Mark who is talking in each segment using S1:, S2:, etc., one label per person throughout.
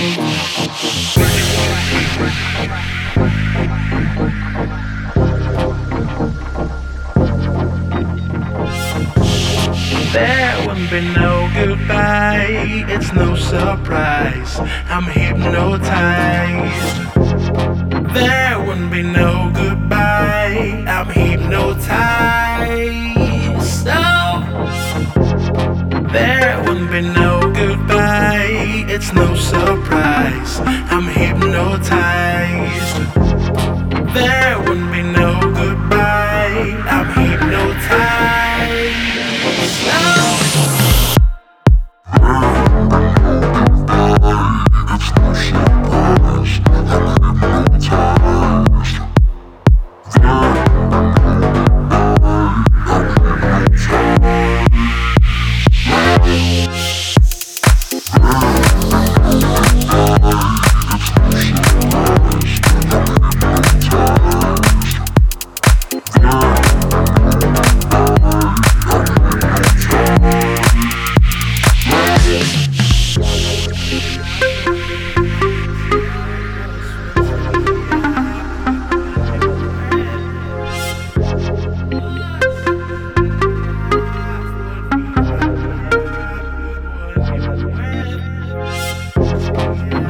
S1: There wouldn't be no goodbye, it's no surprise, I'm hypnotized. There wouldn't be no goodbye. It's no surprise. I'm hypnotized.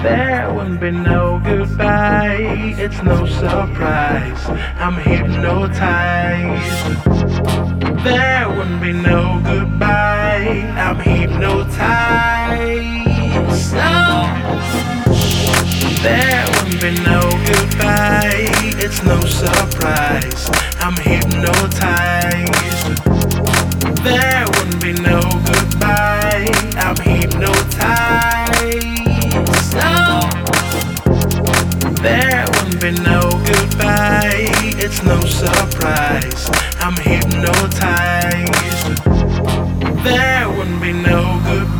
S1: There wouldn't be no goodbye. It's no surprise. I'm hypnotized. There wouldn't be no goodbye. I'm hypnotized. Oh. There wouldn't be no goodbye. It's no surprise. I'm hypnotized. It's no surprise. I'm hypnotized. There wouldn't be no goodbye.